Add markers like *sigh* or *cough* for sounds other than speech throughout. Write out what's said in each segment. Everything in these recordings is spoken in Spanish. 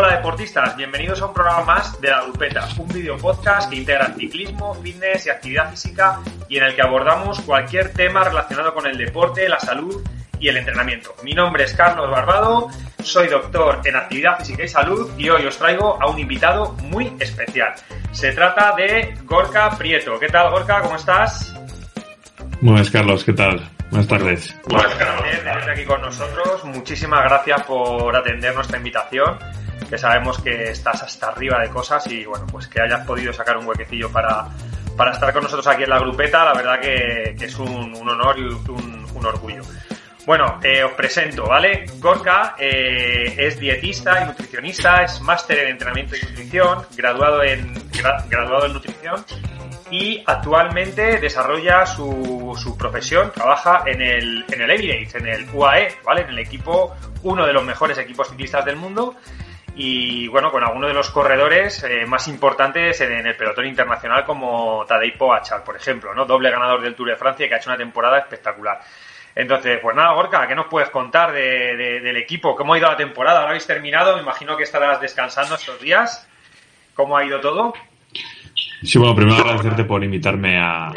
Hola deportistas, bienvenidos a un programa más de La Grupeta, un video podcast que integra ciclismo, fitness y actividad física y en el que abordamos cualquier tema relacionado con el deporte, la salud y el entrenamiento. Mi nombre es Carlos Barbado, soy doctor en actividad física y salud y hoy os traigo a un invitado muy especial. Se trata de Gorka Prieto. ¿Qué tal Gorka? ¿Cómo estás? Buenas Carlos, ¿qué tal? Buenas tardes. Buenas tardes. aquí con nosotros. Muchísimas gracias por atender nuestra invitación que sabemos que estás hasta arriba de cosas y bueno, pues que hayas podido sacar un huequecillo para, para estar con nosotros aquí en la grupeta, la verdad que, es un, honor y un, orgullo. Bueno, eh, os presento, ¿vale? Gorka eh, es dietista y nutricionista, es máster en entrenamiento y nutrición, graduado en, graduado en nutrición y actualmente desarrolla su, su profesión, trabaja en el, en el en el UAE, ¿vale? En el equipo, uno de los mejores equipos ciclistas del mundo y bueno, con algunos de los corredores eh, más importantes en, el pelotón internacional como Tadej Pogacar, por ejemplo, ¿no? Doble ganador del Tour de Francia que ha hecho una temporada espectacular. Entonces, pues nada, Gorka, ¿qué nos puedes contar del equipo? ¿Cómo ha ido la temporada? ¿Ahora habéis terminado? Me imagino que estarás descansando estos días. ¿Cómo ha ido todo? Sí, bueno, primero agradecerte por invitarme a,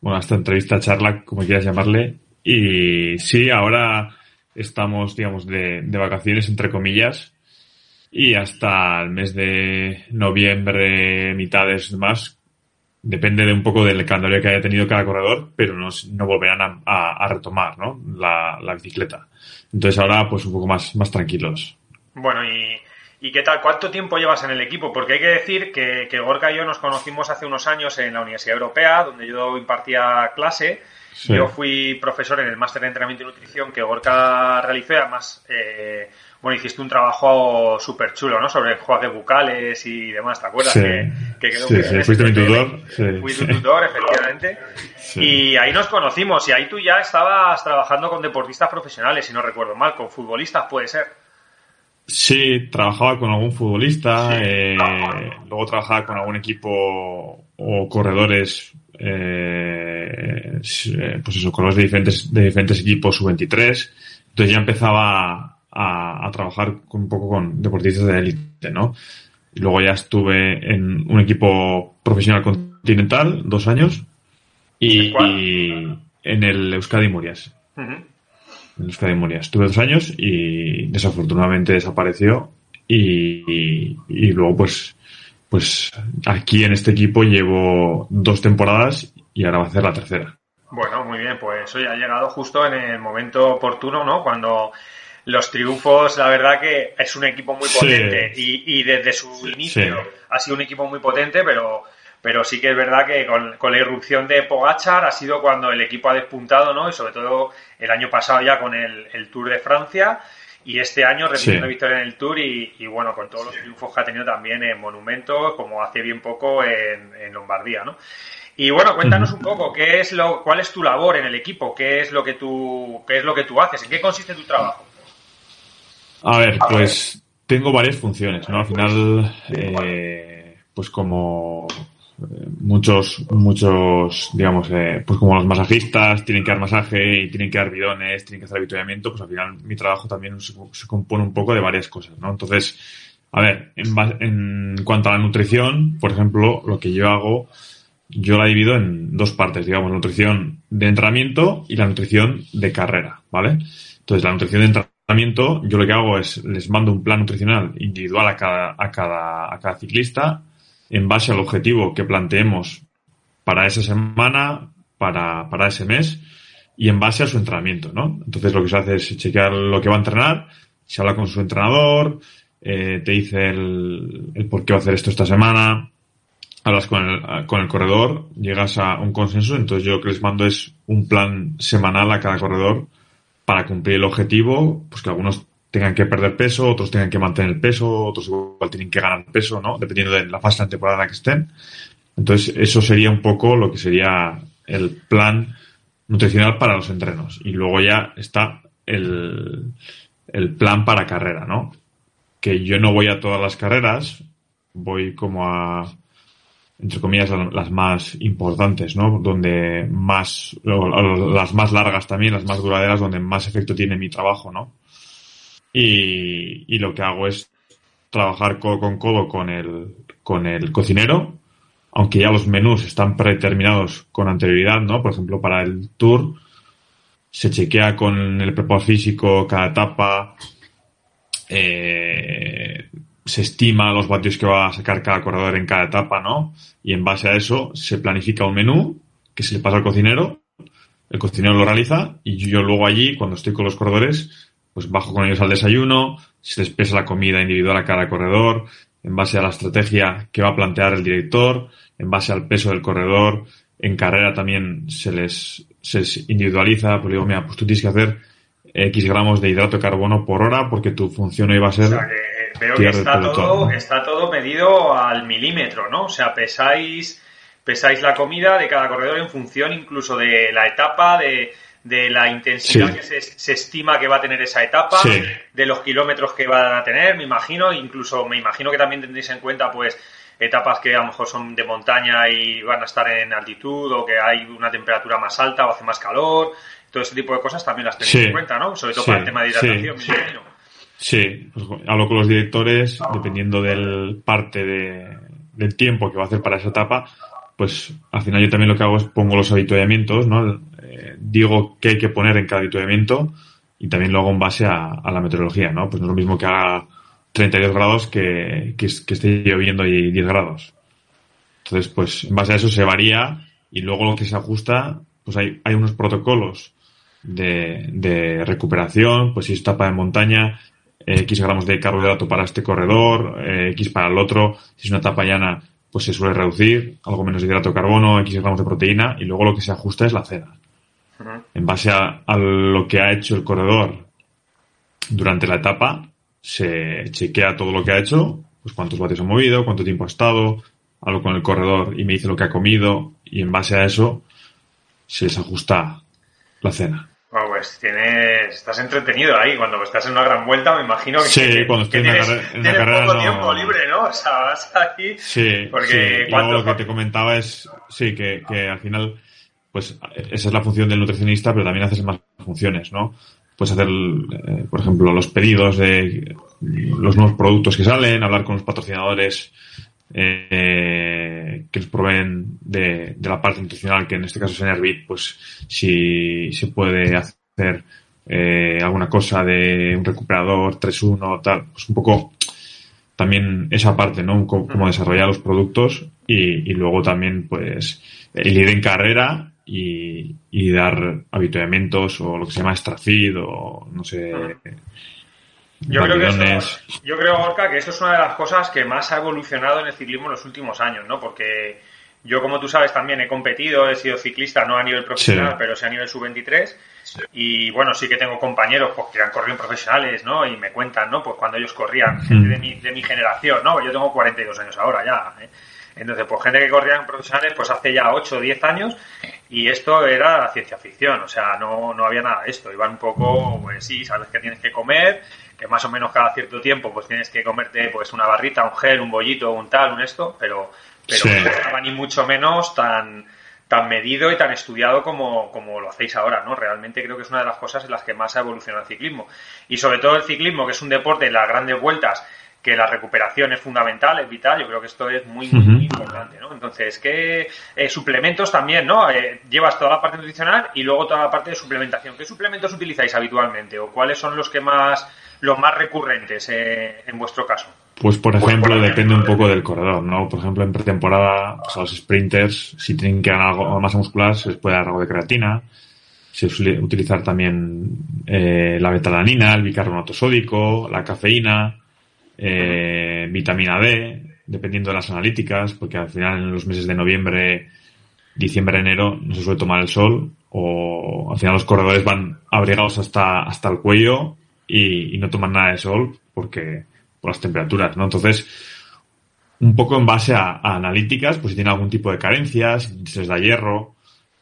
bueno, a esta entrevista, charla, como quieras llamarle. Y sí, ahora estamos, digamos, de, de vacaciones, entre comillas, y hasta el mes de noviembre, mitades más, depende de un poco del calendario que haya tenido cada corredor, pero no, no volverán a, a, retomar ¿no? la, la, bicicleta. Entonces ahora pues un poco más, más tranquilos. Bueno, y, ¿y qué tal? ¿Cuánto tiempo llevas en el equipo? Porque hay que decir que, que Gorka y yo nos conocimos hace unos años en la Universidad Europea, donde yo impartía clase, yo fui profesor en el máster de entrenamiento y nutrición que Gorka realizó y además, eh, bueno, hiciste un trabajo súper chulo, ¿no? Sobre enjuagues bucales y demás, ¿te acuerdas? Sí, que, que quedó sí, sí. fuiste mi tutor. Fui tu tutor, efectivamente. Y ahí nos conocimos y ahí tú ya estabas trabajando con deportistas profesionales, si no recuerdo mal, con futbolistas, puede ser. Sí, trabajaba con algún futbolista, eh, luego trabajaba con algún equipo o corredores eh, pues eso, con los de diferentes, de diferentes equipos sub-23. Entonces ya empezaba a, a, trabajar un poco con deportistas de élite, ¿no? Y luego ya estuve en un equipo profesional continental, dos años, y, en el Euskadi Murias. En Euskadi Murias. Estuve dos años y desafortunadamente desapareció y, y luego pues pues aquí en este equipo llevo dos temporadas y ahora va a ser la tercera. Bueno, muy bien, pues hoy ha llegado justo en el momento oportuno, ¿no? Cuando los triunfos, la verdad que es un equipo muy potente y, desde su inicio ha sido un equipo muy potente, pero, pero sí que es verdad que con, con, la irrupción de Pogachar ha sido cuando el equipo ha despuntado, ¿no? Y sobre todo el año pasado ya con el, el Tour de Francia y este año repitiendo victoria en el Tour y, bueno, con todos los triunfos que ha tenido también en Monumentos, como hace bien poco en, Lombardía, ¿no? Y bueno, cuéntanos un poco qué es lo, cuál es tu labor en el equipo, qué es lo que tú, qué es lo que tú haces, en qué consiste tu trabajo. A ver, pues tengo varias funciones, ¿no? Al final, eh, pues como muchos, muchos, digamos, eh, pues como los masajistas tienen que dar masaje y tienen que dar bidones, tienen que hacer avituallamiento, pues al final mi trabajo también se, compone un poco de varias cosas, ¿no? Entonces, a ver, en, en cuanto a la nutrición, por ejemplo, lo que yo hago, yo la divido en dos partes, digamos, nutrición de entrenamiento y la nutrición de carrera, ¿vale? Entonces, la nutrición de entrenamiento, yo lo que hago es les mando un plan nutricional individual a cada, a cada, a cada ciclista en base al objetivo que planteemos para esa semana, para, para ese mes y en base a su entrenamiento, ¿no? Entonces lo que se hace es chequear lo que va a entrenar, se habla con su entrenador, eh, te dice el, el, por qué va a hacer esto esta semana, hablas con el, con el corredor, llegas a un consenso, entonces yo lo que les mando es un plan semanal a cada corredor para cumplir el objetivo, pues que algunos tengan que perder peso, otros tengan que mantener el peso, otros igual tienen que ganar peso, ¿no? Dependiendo de la fase de temporada en la que estén. Entonces, eso sería un poco lo que sería el plan nutricional para los entrenos. Y luego ya está el, el plan para carrera, ¿no? Que yo no voy a todas las carreras, voy como a, entre comillas, las más importantes, ¿no? Donde más, las más largas también, las más duraderas, donde más efecto tiene mi trabajo, ¿no? Y, lo que hago es trabajar codo con codo con el, con el cocinero, aunque ya los menús están predeterminados con anterioridad, ¿no? Por ejemplo, para el tour se chequea con el preparador físico cada etapa, eh, se estima los vatios que va a sacar cada corredor en cada etapa, ¿no? Y en base a eso se planifica un menú que se le pasa al cocinero, el cocinero lo realiza y yo luego allí, cuando estoy con los corredores, pues bajo con ellos al desayuno, se les pesa la comida individual a cada corredor, en base a la estrategia que va a plantear el director, en base al peso del corredor, en carrera también se les, se individualiza, pues digo, mira, pues tú tienes que hacer X gramos de hidrato de carbono por hora porque tu función hoy va a ser... O sea, que eh, veo que está todo, está todo medido al milímetro, ¿no? O sea, pesáis, pesáis la comida de cada corredor en función incluso de la etapa, de, de la intensidad que se, se, estima que va a tener esa etapa, de los kilómetros que van a tener, me imagino, incluso me imagino que también tendréis en cuenta pues etapas que a lo mejor son de montaña y van a estar en altitud o que hay una temperatura más alta o hace más calor, todo ese tipo de cosas también las tenéis en cuenta, ¿no? Sobre todo para el tema de hidratación, me imagino. Sí, pues hablo con los directores, dependiendo del parte de, del tiempo que va a hacer para esa etapa, pues al final yo también lo que hago es pongo los habituallamientos, ¿no? Eh, digo qué hay que poner en cada habituallamiento y también lo hago en base a, la meteorología, ¿no? Pues no es lo mismo que haga 32 grados que, que, esté lloviendo y 10 grados. Entonces, pues en base a eso se varía y luego lo que se ajusta, pues hay, hay unos protocolos de, recuperación, pues si es etapa de montaña, X gramos de carbohidrato para este corredor, X para el otro, si es una etapa llana, pues se suele reducir, algo menos de hidrato de carbono, X gramos de proteína, y luego lo que se ajusta es la cena. En base a, lo que ha hecho el corredor durante la etapa, se chequea todo lo que ha hecho, pues cuántos vatios ha movido, cuánto tiempo ha estado, hablo con el corredor y me dice lo que ha comido, y en base a eso se les ajusta la cena. Bueno, pues tienes, estás entretenido ahí. Cuando estás en una gran vuelta, me imagino que, sí, cuando estoy en, la carrera, poco tiempo libre, ¿no? O sea, vas aquí. Sí, porque sí. lo que te comentaba es, sí, que, que al final, pues esa es la función del nutricionista, pero también haces más funciones, ¿no? Puedes hacer, eh, por ejemplo, los pedidos de los nuevos productos que salen, hablar con los patrocinadores eh, que les proveen de, de, la parte nutricional, que en este caso es Enervit, pues si se puede hacer eh, alguna cosa de un recuperador 3.1, tal, pues un poco también esa parte, ¿no? Cómo, desarrollar los productos y, y, luego también, pues, el ir en carrera y, y dar habituamientos o lo que se llama extrafeed o no sé, yo creo, que eso, yo creo, Gorka, que eso es una de las cosas que más ha evolucionado en el ciclismo en los últimos años, ¿no? Porque yo, como tú sabes, también he competido, he sido ciclista, no a nivel profesional, pero sí a nivel sub-23. Y bueno, sí que tengo compañeros pues, que han corrido profesionales, ¿no? Y me cuentan, ¿no? Pues cuando ellos corrían, gente de mi, de mi generación, ¿no? Yo tengo 42 años ahora ya, ¿eh? Entonces, pues gente que corría en profesionales, pues hace ya 8 o 10 años, y esto era ciencia ficción, o sea, no, no había nada de esto. Iban un poco, pues sí, sabes que tienes que comer, que más o menos cada cierto tiempo pues tienes que comerte pues una barrita, un gel, un bollito, un tal, un esto, pero, pero no estaba ni mucho menos tan, tan medido y tan estudiado como, como lo hacéis ahora, ¿no? Realmente creo que es una de las cosas en las que más ha evolucionado el ciclismo. Y sobre todo el ciclismo, que es un deporte de las grandes vueltas, que la recuperación es fundamental, es vital, yo creo que esto es muy, muy, importante, ¿no? Entonces, ¿qué eh, suplementos también, ¿no? Eh, llevas toda la parte nutricional y luego toda la parte de suplementación. ¿Qué suplementos utilizáis habitualmente o cuáles son los que más los más recurrentes eh, en vuestro caso? Pues, por pues, ejemplo, depende un poco del corredor, ¿no? Por ejemplo, en pretemporada, pues, a los sprinters, si tienen que ganar algo masa muscular, se les puede dar algo de creatina. Se suele utilizar también eh, la betalanina, el bicarbonato sódico, la cafeína, eh, vitamina D, dependiendo de las analíticas, porque al final en los meses de noviembre, diciembre, enero no se suele tomar el sol o al final los corredores van abrigados hasta, hasta el cuello y, no toman nada de sol porque por las temperaturas, ¿no? Entonces, un poco en base a, analíticas, pues si tiene algún tipo de carencias, si les da hierro,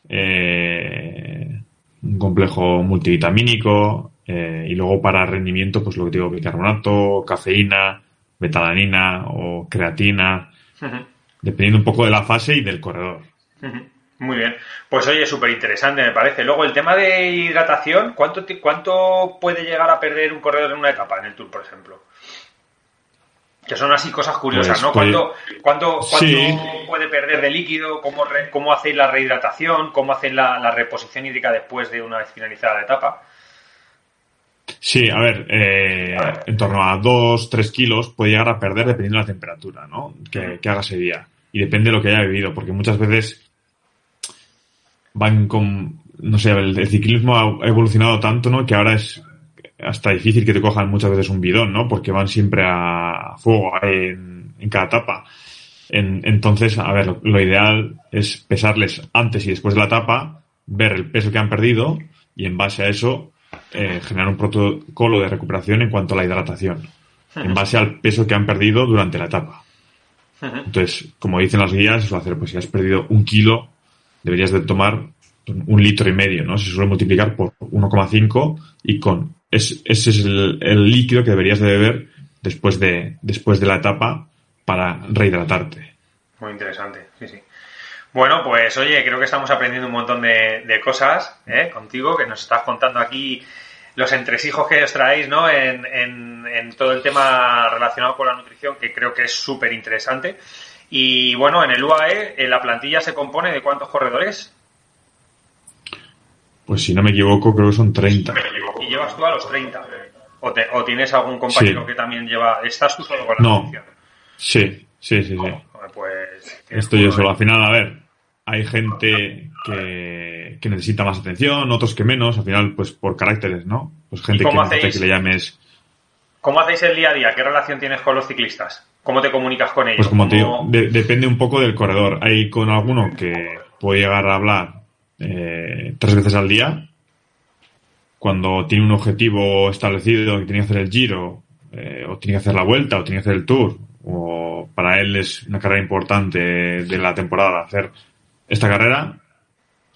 eh, un complejo multivitamínico, eh, y luego para rendimiento, pues lo que digo, bicarbonato, cafeína, betalanina o creatina, dependiendo un poco de la fase y del corredor. Muy bien. Pues oye, súper interesante me parece. Luego el tema de hidratación, ¿cuánto, ¿cuánto puede llegar a perder un corredor en una etapa en el Tour, por ejemplo? Que son así cosas curiosas, ¿no? Pues, ¿Cuánto, cuánto, puede perder de líquido? ¿Cómo, cómo hacéis la rehidratación? ¿Cómo hacéis la, la, reposición hídrica después de una vez finalizada la etapa? Sí, a ver, eh, en torno a 2, 3 kilos puede llegar a perder dependiendo de la temperatura, ¿no? Que, que haga ese día. Y depende de lo que haya vivido, porque muchas veces van con, no sé, el, ciclismo ha evolucionado tanto, ¿no? Que ahora es hasta difícil que te cojan muchas veces un bidón, ¿no? Porque van siempre a fuego en, en cada etapa. En, entonces, a ver, lo, ideal es pesarles antes y después de la etapa, ver el peso que han perdido y en base a eso eh, generar un protocolo de recuperación en cuanto a la hidratación, en base al peso que han perdido durante la etapa. Entonces, como dicen las guías, es hacer, pues si has perdido un kilo, deberías de tomar un litro y medio, ¿no? Se suele multiplicar por 1,5 y con ese es el, líquido que deberías de beber después de, después de la etapa para rehidratarte. Muy interesante, sí, sí. Bueno, pues oye, creo que estamos aprendiendo un montón de, cosas ¿eh? contigo, que nos estás contando aquí los entresijos que os traéis ¿no? En, en, todo el tema relacionado con la nutrición, que creo que es súper interesante. Y bueno, en el UAE, la plantilla se compone de cuántos corredores? Pues si no me equivoco, creo que son 30. ¿Y llevas tú a los 30? ¿O, o tienes algún compañero que también lleva... ¿Estás tú solo con la No. Sí, sí, sí, sí. Pues... Estoy yo solo. Al final, a ver, hay gente que, que, necesita más atención, otros que menos. Al final, pues por caracteres, ¿no? Pues gente que necesita que le llames... ¿Cómo hacéis el día a día? ¿Qué relación tienes con los ciclistas? ¿Cómo te comunicas con ellos? Pues como te digo, depende un poco del corredor. Hay con alguno que puede llegar a hablar eh, tres veces al día. Cuando tiene un objetivo establecido que tiene que hacer el giro, eh, o tiene que hacer la vuelta, o tiene que hacer el tour, o para él es una carrera importante de la temporada hacer esta carrera,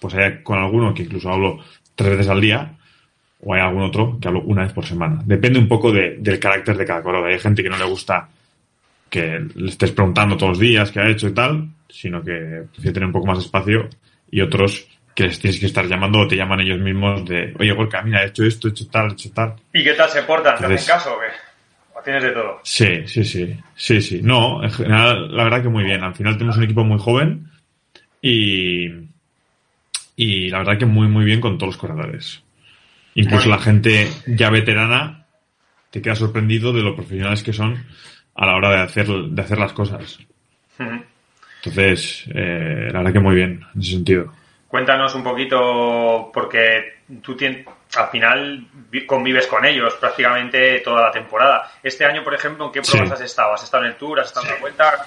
pues hay con alguno que incluso hablo tres veces al día, o hay algún otro que hablo una vez por semana. Depende un poco del carácter de cada corredor. Hay gente que no le gusta que le estés preguntando todos los días qué ha hecho y tal, sino que prefiere tener un poco más de espacio y otros que les tienes que estar llamando o te llaman ellos mismos de, oye, Gorka, mira, he hecho esto, he hecho tal, he hecho tal. ¿Y qué tal se portan? ¿Te hacen caso o qué? ¿O tienes de todo? Sí, sí, sí, sí, sí. No, en general, la verdad que muy bien. Al final tenemos un equipo muy joven y, y la verdad que muy, muy bien con todos los corredores. Incluso la gente ya veterana te queda sorprendido de lo profesionales que son a la hora de hacer, de hacer las cosas. Entonces, eh, la verdad que muy bien en ese sentido. Cuéntanos un poquito, porque tú tienes, al final convives con ellos prácticamente toda la temporada. Este año, por ejemplo, ¿en qué pruebas has estado? ¿Has estado en el Tour? ¿Has estado en la vuelta?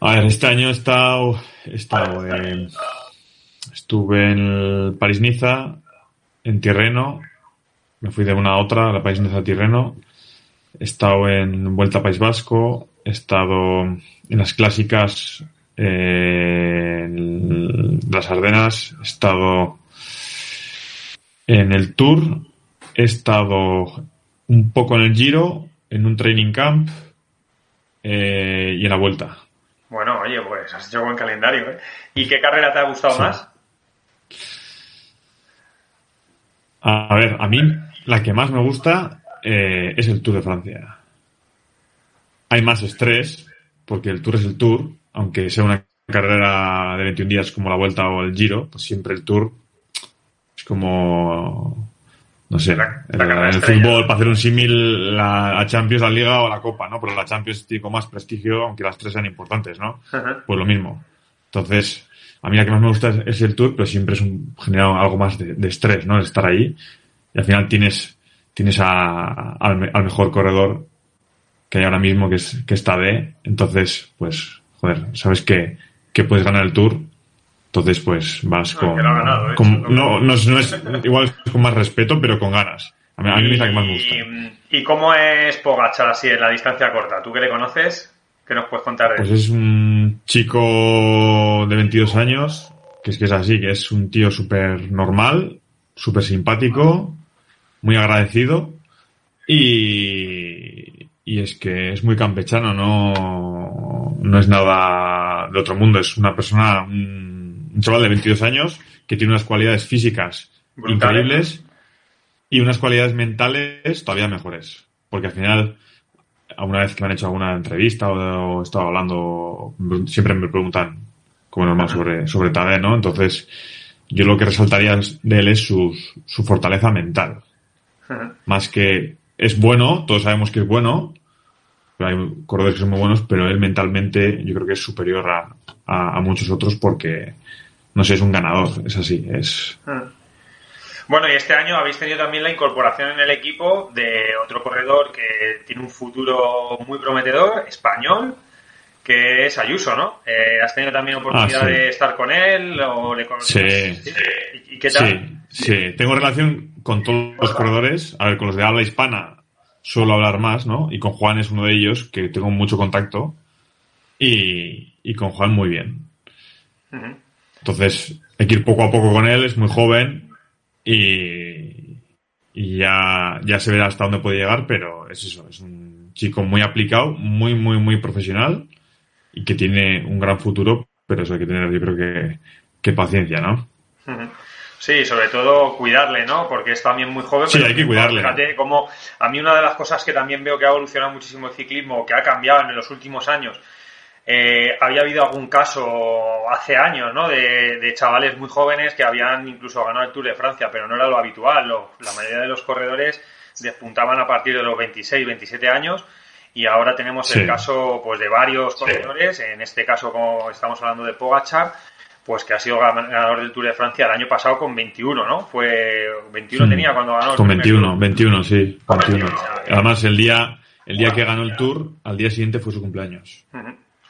A ver, este año he estado, he estado en, estuve en París-Niza, en Tirreno, me fui de una a otra, la París-Niza a Tirreno, he estado en Vuelta a País Vasco, he estado en las clásicas en las Ardenas, he estado en el Tour, he estado un poco en el Giro, en un training camp eh, y en la Vuelta. Bueno, oye, pues has hecho buen calendario. ¿eh? ¿Y qué carrera te ha gustado más? A ver, a mí la que más me gusta eh, es el Tour de Francia. Hay más estrés, porque el Tour es el Tour, aunque sea una carrera de 21 días como la Vuelta o el Giro, pues siempre el Tour como, no sé, en el fútbol, para hacer un símil, la, Champions, la Liga o la Copa, ¿no? Pero la Champions tiene más prestigio, aunque las tres sean importantes, ¿no? Pues lo mismo. Entonces, a mí la que más me gusta es, el Tour, pero siempre es un, genera algo más de, estrés, ¿no? El estar ahí. Y al final tienes, tienes a, al, al, mejor corredor que hay ahora mismo, que, es, que está de. Entonces, pues, joder, sabes que, que puedes ganar el Tour. Entonces, pues vas con. ¿eh? no, no, es, igual con más respeto, pero con ganas. A mí, a mí es la que más me gusta. ¿Y cómo es Pogachar así en la distancia corta? ¿Tú que le conoces? ¿Qué nos puedes contar de Pues es un chico de 22 años, que es que es así, que es un tío súper normal, súper simpático, muy agradecido y, y es que es muy campechano, no, no es nada de otro mundo, es una persona, un, un chaval de 22 años que tiene unas cualidades físicas increíbles y unas cualidades mentales todavía mejores. Porque al final, alguna vez que me han hecho alguna entrevista o, he estado hablando, siempre me preguntan, como normal, sobre, sobre Tade, ¿no? Entonces, yo lo que resaltaría de él es su, su fortaleza mental. Más que es bueno, todos sabemos que es bueno, hay corredores que son muy buenos, pero él mentalmente yo creo que es superior a, a, muchos otros porque, no sé, es un ganador, es así, es... Bueno, y este año habéis tenido también la incorporación en el equipo de otro corredor que tiene un futuro muy prometedor, español, que es Ayuso, ¿no? Eh, ¿Has tenido también oportunidad ah, de estar con él o le conoces? Sí. ¿Y qué tal? Sí, sí. Tengo relación con todos los corredores. A ver, con los de habla hispana suelo hablar más, ¿no? Y con Juan es uno de ellos que tengo mucho contacto. Y, y con Juan muy bien. Entonces, hay que ir poco a poco con él, es muy joven y, y ya, ya se verá hasta dónde puede llegar, pero es eso, es un chico muy aplicado, muy, muy, muy profesional y que tiene un gran futuro, pero eso hay que tener, yo creo que, que paciencia, ¿no? Sí, sobre todo cuidarle, ¿no? Porque es también muy joven. Sí, hay que cuidarle. Fíjate como a mí una de las cosas que también veo que ha evolucionado muchísimo el ciclismo, que ha cambiado en los últimos años, eh, había habido algún caso hace años, ¿no? De, chavales muy jóvenes que habían incluso ganado el Tour de Francia, pero no era lo habitual. la mayoría de los corredores despuntaban a partir de los 26, 27 años y ahora tenemos el caso pues de varios corredores, en este caso como estamos hablando de Pogachar, pues que ha sido ganador del Tour de Francia el año pasado con 21, ¿no? Fue 21 tenía cuando ganó. Con 21, 21, sí, 21. Además el día el día que ganó el Tour, al día siguiente fue su cumpleaños.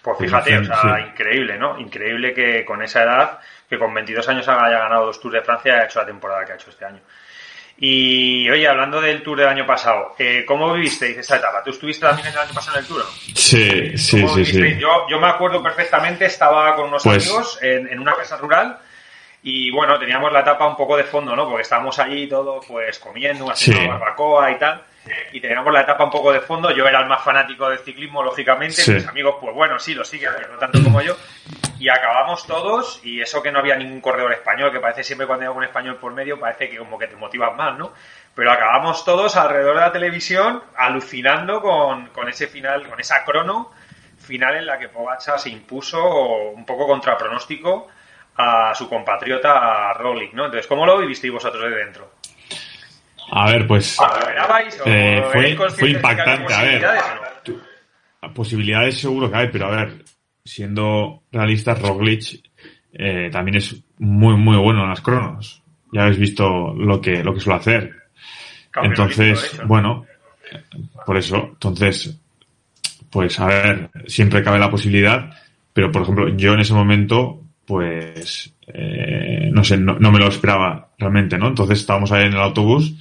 Pues fíjate, o sea, increíble, ¿no? Increíble que con esa edad, que con 22 años haya ganado dos Tours de Francia y haya hecho la temporada que ha hecho este año. Y oye, hablando del Tour del año pasado, eh, ¿cómo vivisteis esa etapa? ¿Tú estuviste también el año pasado en el Tour? Sí, sí, sí, sí. Yo, yo me acuerdo perfectamente, estaba con unos pues amigos en, en, una casa rural y bueno, teníamos la etapa un poco de fondo, ¿no? Porque estábamos allí todos pues comiendo, haciendo barbacoa y tal y teníamos la etapa un poco de fondo. Yo era el más fanático del ciclismo, lógicamente. Mis amigos, pues bueno, sí, lo siguen, pero no tanto como yo. Y acabamos todos, y eso que no había ningún corredor español, que parece siempre cuando hay un español por medio, parece que como que te motivas más, ¿no? Pero acabamos todos alrededor de la televisión alucinando con, con ese final, con esa crono final en la que Pogacha se impuso un poco contra pronóstico a su compatriota Roglic, ¿no? Entonces, ¿cómo lo vivisteis vosotros de dentro? A ver, pues. Eh, fue, impactante. A ver. Posibilidades seguro que hay, pero a ver, siendo realistas, Roglic eh, también es muy, muy bueno en las cronos. Ya habéis visto lo que, lo que suele hacer. Entonces, bueno, por eso, entonces, pues a ver, siempre cabe la posibilidad, pero por ejemplo, yo en ese momento, pues, eh, no sé, no, no, me lo esperaba realmente, ¿no? Entonces estábamos ahí en el autobús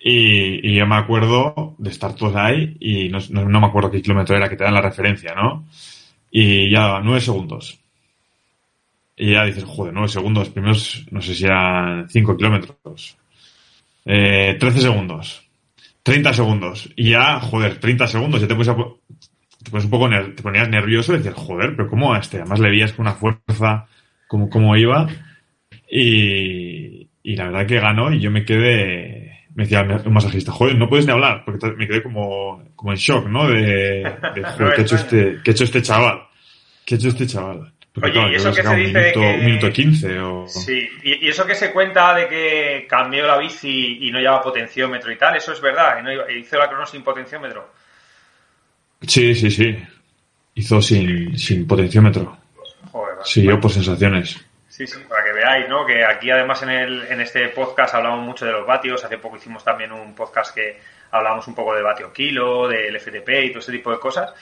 y, yo me acuerdo de estar todos ahí y no, no, me acuerdo qué kilómetro era que te dan la referencia, ¿no? Y ya nueve segundos. Y ya dices, joder, nueve segundos, primeros, no sé si eran cinco kilómetros. Eh, 13 segundos. 30 segundos. Y ya, joder, 30 segundos, ya te pones, pones un poco, te ponías nervioso y decías, joder, pero ¿cómo a este? Además le veías con una fuerza, como, como iba. Y, y la verdad que ganó y yo me quedé, me decía un masajista, joder, no puedes ni hablar, porque me quedé como, como en shock, ¿no? De, de joder, ¿qué ha hecho este, qué ha hecho este chaval? ¿Qué ha hecho este chaval? Oye, ¿y eso que se dice un minuto, que... un minuto 15 o... Sí, ¿Y, ¿Y, eso que se cuenta de que cambió la bici y no lleva potenciómetro y tal, eso es verdad, no hizo la crono sin potenciómetro. Sí, sí, sí. Hizo sin, sin potenciómetro. Joder, sí, yo por sensaciones. Sí, sí, para que veáis, ¿no? Que aquí además en, el, en este podcast hablamos mucho de los vatios. Hace poco hicimos también un podcast que hablamos un poco de vatio kilo, del FTP y todo ese tipo de cosas.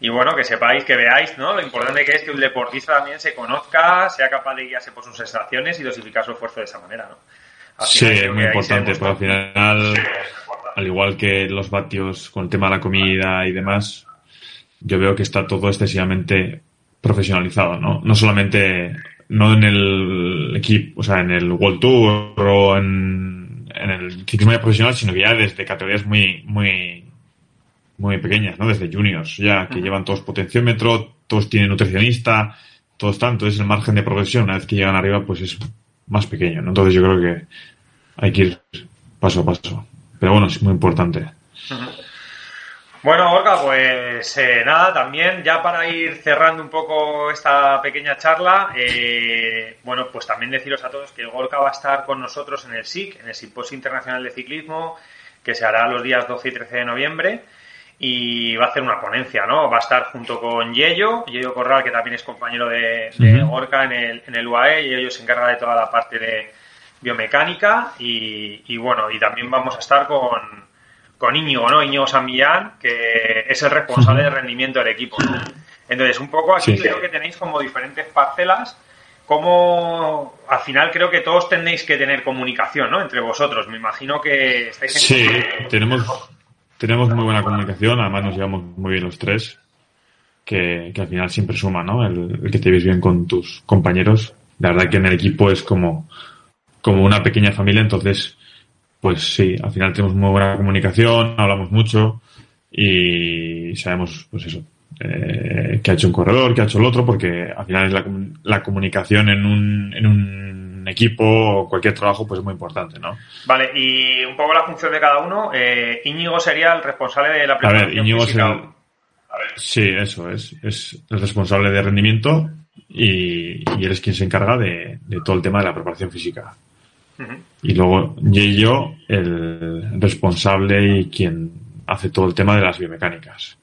Y bueno, que sepáis, que veáis, ¿no? Lo importante que es que un deportista también se conozca, sea capaz de guiarse por sus sensaciones y dosificar su esfuerzo de esa manera, ¿no? sí, es muy importante, porque al final, al igual que los vatios con el tema de la comida y demás, yo veo que está todo excesivamente profesionalizado, ¿no? No solamente no en el equipo, o sea, en el World Tour o en, en el ciclismo ya profesional, sino que ya desde categorías muy, muy, muy pequeñas, ¿no? Desde juniors, ya que llevan todos potenciómetro, todos tienen nutricionista, todo está, entonces el margen de progresión una vez que llegan arriba pues es más pequeño, ¿no? Entonces yo creo que hay que ir paso a paso. Pero bueno, es muy importante. Bueno, Gorka, pues eh, nada, también ya para ir cerrando un poco esta pequeña charla, eh, bueno, pues también deciros a todos que Gorka va a estar con nosotros en el SIC, en el Simposio Internacional de Ciclismo, que se hará los días 12 y 13 de noviembre y va a hacer una ponencia, ¿no? Va a estar junto con Yello, Yello Corral, que también es compañero de, Gorka en el, en el UAE, y ellos se encarga de toda la parte de biomecánica y, y bueno, y también vamos a estar con con Íñigo, ¿no? Íñigo San Millán, que es el responsable de rendimiento del equipo. Entonces, un poco aquí creo que tenéis como diferentes parcelas, como al final creo que todos tenéis que tener comunicación, ¿no? Entre vosotros. Me imagino que estáis en Sí, tenemos, tenemos muy buena comunicación, además nos llevamos muy bien los tres, que, al final siempre suma, ¿no? El, el que te ves bien con tus compañeros. La verdad que en el equipo es como, como una pequeña familia, entonces pues sí, al final tenemos muy buena comunicación, hablamos mucho y sabemos, pues eso, eh, qué ha hecho un corredor, qué ha hecho el otro, porque al final es la, la comunicación en un, en un equipo o cualquier trabajo pues es muy importante, ¿no? Vale, y un poco la función de cada uno. Eh, Íñigo sería el responsable de la preparación A ver, Íñigo física. Sí, eso es. Es el responsable de rendimiento y, y él es quien se encarga de, de todo el tema de la preparación física. Y luego yo el responsable y quien hace todo el tema de las biomecánicas.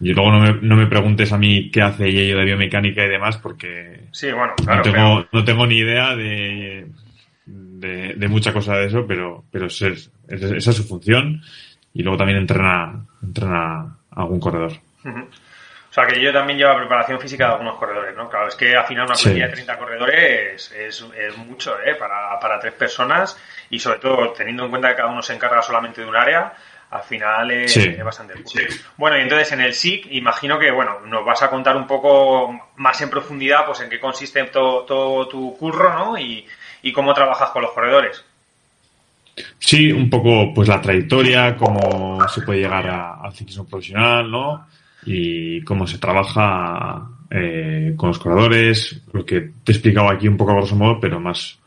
Y luego no me, no me, preguntes a mí qué hace Yello de biomecánica y demás, porque sí, bueno, no, tengo, no tengo ni idea de, de, mucha cosa de eso, pero, pero es, esa es su función. Y luego también entrena, entrena a algún corredor. O sea, que yo también llevo preparación física de algunos corredores, ¿no? Claro, es que al final una plantilla de 30 corredores es, es, mucho, ¿eh? Para, para, tres personas y sobre todo teniendo en cuenta que cada uno se encarga solamente de un área, al final es, bastante Bueno, y entonces en el SIC, imagino que, bueno, nos vas a contar un poco más en profundidad, pues en qué consiste todo, todo tu curro, ¿no? Y, y cómo trabajas con los corredores. Sí, un poco, pues la trayectoria, cómo se puede llegar al ciclismo profesional, ¿no? Y cómo se trabaja eh, con los corredores, lo que te he explicado aquí un poco a grosso modo, pero más,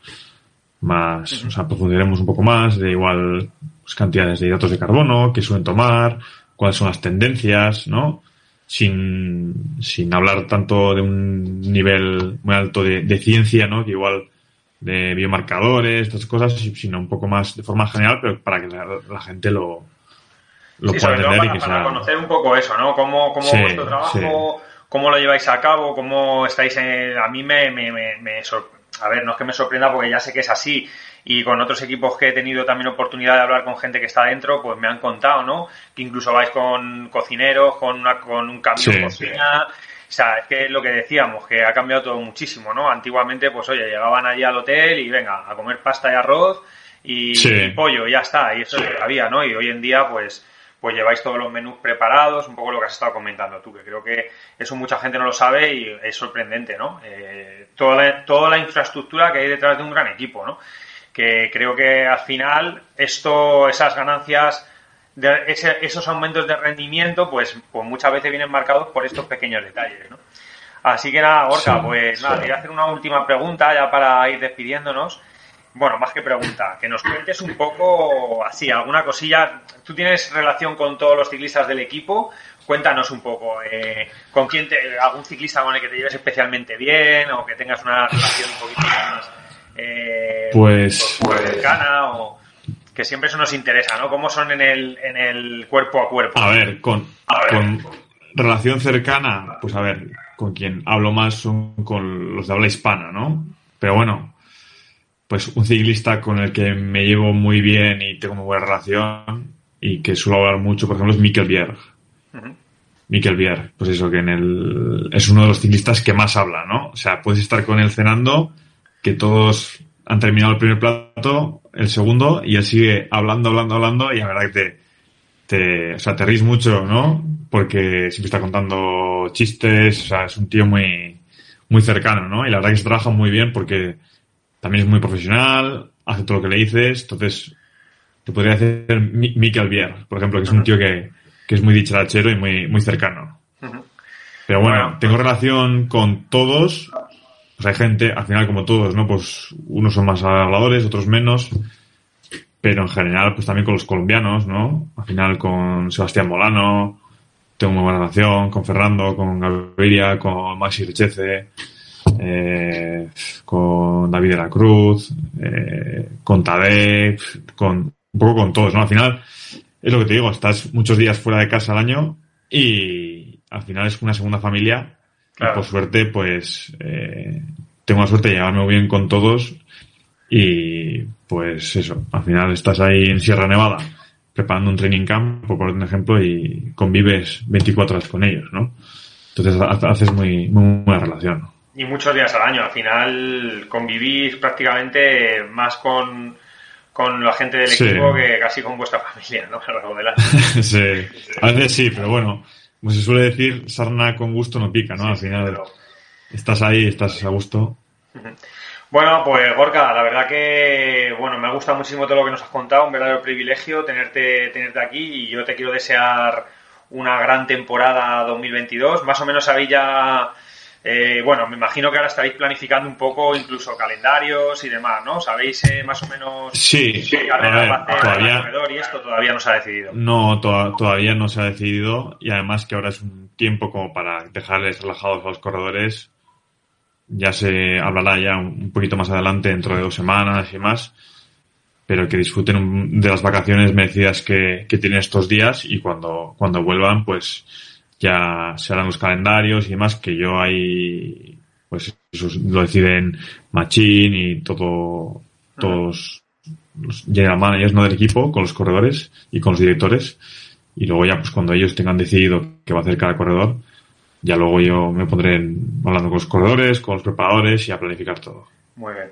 más, o sea, profundizaremos un poco más de igual pues, cantidades de hidratos de carbono que suelen tomar, cuáles son las tendencias, ¿no? Sin, sin hablar tanto de un nivel muy alto de, de ciencia, ¿no? Que igual de biomarcadores, estas cosas, sino un poco más de forma general, pero para que la gente lo, lo sí, sobre todo para, conocer un poco eso, ¿no? Cómo, cómo vuestro trabajo, cómo lo lleváis a cabo, cómo estáis en... A mí me, me, me, A ver, no es que me sorprenda porque ya sé que es así y con otros equipos que he tenido también oportunidad de hablar con gente que está dentro, pues me han contado, ¿no? Que incluso vais con cocineros, con, una, con un cambio de cocina... O sea, es que es lo que decíamos, que ha cambiado todo muchísimo, ¿no? Antiguamente, pues oye, llegaban allí al hotel y venga, a comer pasta y arroz y, y pollo, y ya está, y eso es lo que había, ¿no? Y hoy en día, pues pues lleváis todos los menús preparados, un poco lo que has estado comentando tú, que creo que eso mucha gente no lo sabe y es sorprendente, ¿no? Eh, toda, la, toda la infraestructura que hay detrás de un gran equipo, ¿no? Que creo que al final esto, esas ganancias, de esos aumentos de rendimiento, pues, pues muchas veces vienen marcados por estos pequeños detalles, ¿no? Así que nada, Gorka, pues nada, te a hacer una última pregunta ya para ir despidiéndonos bueno, más que pregunta, que nos cuentes un poco así, alguna cosilla. Tú tienes relación con todos los ciclistas del equipo. Cuéntanos un poco, eh, ¿con quién te, algún ciclista con el que te lleves especialmente bien o que tengas una relación un poquito más eh, pues, pues, cercana o que siempre eso nos interesa, ¿no? ¿Cómo son en el, en el cuerpo a cuerpo? A ver, con, con relación cercana, pues a ver, con quien hablo más son con los de habla hispana, ¿no? Pero bueno, pues un ciclista con el que me llevo muy bien y tengo muy buena relación y que suelo hablar mucho, por ejemplo, es Mikkel Bierg. Mikkel Bierg, pues eso, que en el, es uno de los ciclistas que más habla, ¿no? O sea, puedes estar con él cenando, que todos han terminado el primer plato, el segundo, y él sigue hablando, hablando, hablando, y la verdad que te, te, o sea, te ríes mucho, ¿no? Porque siempre está contando chistes, o sea, es un tío muy, muy cercano, ¿no? Y la verdad que se trabaja muy bien porque también es muy profesional, hace todo lo que le dices, entonces te podría decir Mikel Bier, por ejemplo, que es un tío que, que es muy dicharachero y muy, muy cercano. Pero bueno, tengo relación con todos. Pues hay gente, al final como todos, ¿no? Pues unos son más habladores, otros menos. Pero en general, pues también con los colombianos, ¿no? Al final con Sebastián Molano, tengo muy buena relación, con Fernando, con Gaviria, con Maxi Richeze, eh, con David de la Cruz, eh, con Tadej, con un poco con todos, ¿no? Al final, es lo que te digo, estás muchos días fuera de casa al año y al final es una segunda familia. Y por suerte, pues, eh, tengo la suerte de llevarme muy bien con todos y pues eso, al final estás ahí en Sierra Nevada preparando un training camp, por poner un ejemplo, y convives 24 horas con ellos, ¿no? Entonces haces muy, muy buena relación. Y muchos días al año. Al final convivís prácticamente más con, con la gente del equipo que casi con vuestra *laughs* familia, ¿no? *laughs* sí, a veces sí, pero bueno, como se suele decir, sarna con gusto no pica, ¿no? al final estás ahí, estás a gusto. Bueno, pues Gorka, la verdad que bueno, me gusta muchísimo todo lo que nos has contado, un verdadero privilegio tenerte, tenerte aquí y yo te quiero desear una gran temporada 2022. Más o menos sabéis ya, eh, bueno, me imagino que ahora estáis planificando un poco incluso calendarios y demás, ¿no? ¿Sabéis eh, más o menos sí, qué carrera todavía, y esto todavía no se ha decidido? No, todavía no se ha decidido y además que ahora es un tiempo como para dejarles relajados a los corredores ya se hablará ya un poquito más adelante, dentro de dos semanas y más, pero que disfruten de las vacaciones merecidas que, que tienen estos días y cuando, cuando vuelvan, pues ya se harán los calendarios y demás, que yo ahí, pues eso lo deciden Machín y todo, todos los general managers no del equipo, con los corredores y con los directores. Y luego ya, pues cuando ellos tengan decidido qué va a hacer cada corredor, ya luego yo me pondré hablando con los corredores, con los preparadores y a planificar todo. Muy bien.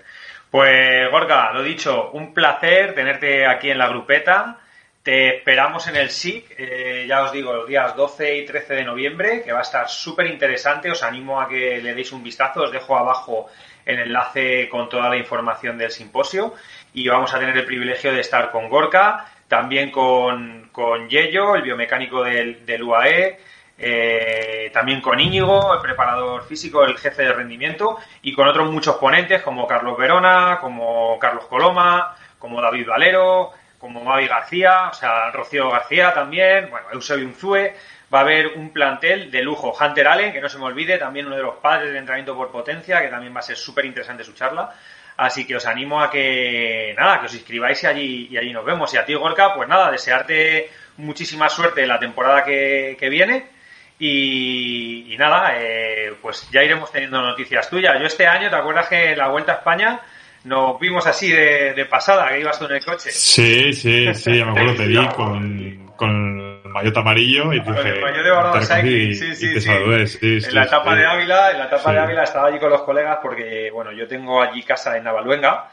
Pues Gorga, lo dicho, un placer tenerte aquí en la grupeta. Te esperamos en el SIC, eh, ya os digo, los días 12 y 13 de noviembre, que va a estar súper interesante. Os animo a que le deis un vistazo. Os dejo abajo el enlace con toda la información del simposio. Y vamos a tener el privilegio de estar con Gorka, también con, con Yello, el biomecánico del, UAE, eh, también con Íñigo, el preparador físico, el jefe de rendimiento, y con otros muchos ponentes como Carlos Verona, como Carlos Coloma, como David Valero, como Mavi García, o sea, Rocío García también, bueno, Eusebio Unzue. Va a haber un plantel de lujo. Hunter Allen, que no se me olvide, también uno de los padres de entrenamiento por potencia, que también va a ser súper interesante su charla. Así que os animo a que, nada, que os inscribáis y allí, y allí nos vemos. Y a ti, Gorka, pues nada, desearte muchísima suerte en la temporada que, que viene y, nada, eh, pues ya iremos teniendo noticias tuyas. Yo este año, ¿te acuerdas que en la Vuelta a España nos vimos así de, pasada, que ibas tú en el coche? Sí, sí, sí, ya me acuerdo, te vi *laughs* con, con el maillot amarillo y dije... El maillot de sí, sí, sí. En la etapa de Ávila, en la etapa de Ávila estaba allí con los colegas porque, bueno, yo tengo allí casa en Navaluenga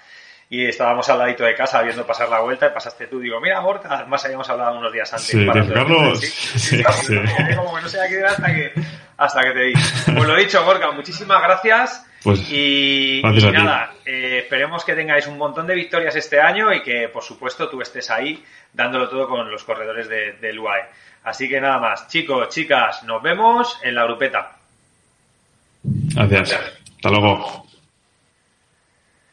y estábamos al ladito de casa viendo pasar la vuelta y pasaste tú. Digo, mira, Gorka, además habíamos hablado unos días antes. Sí, Carlos. Sí, *laughs* sí, Como que no sé a hasta que, hasta que te di. Pues lo dicho, Gorka, muchísimas gracias. Pues, y, y nada, eh, esperemos que tengáis un montón de victorias este año y que, por supuesto, tú estés ahí dándolo todo con los corredores de, del UAE. Así que nada más, chicos, chicas, nos vemos en la grupeta. Gracias. Hasta luego.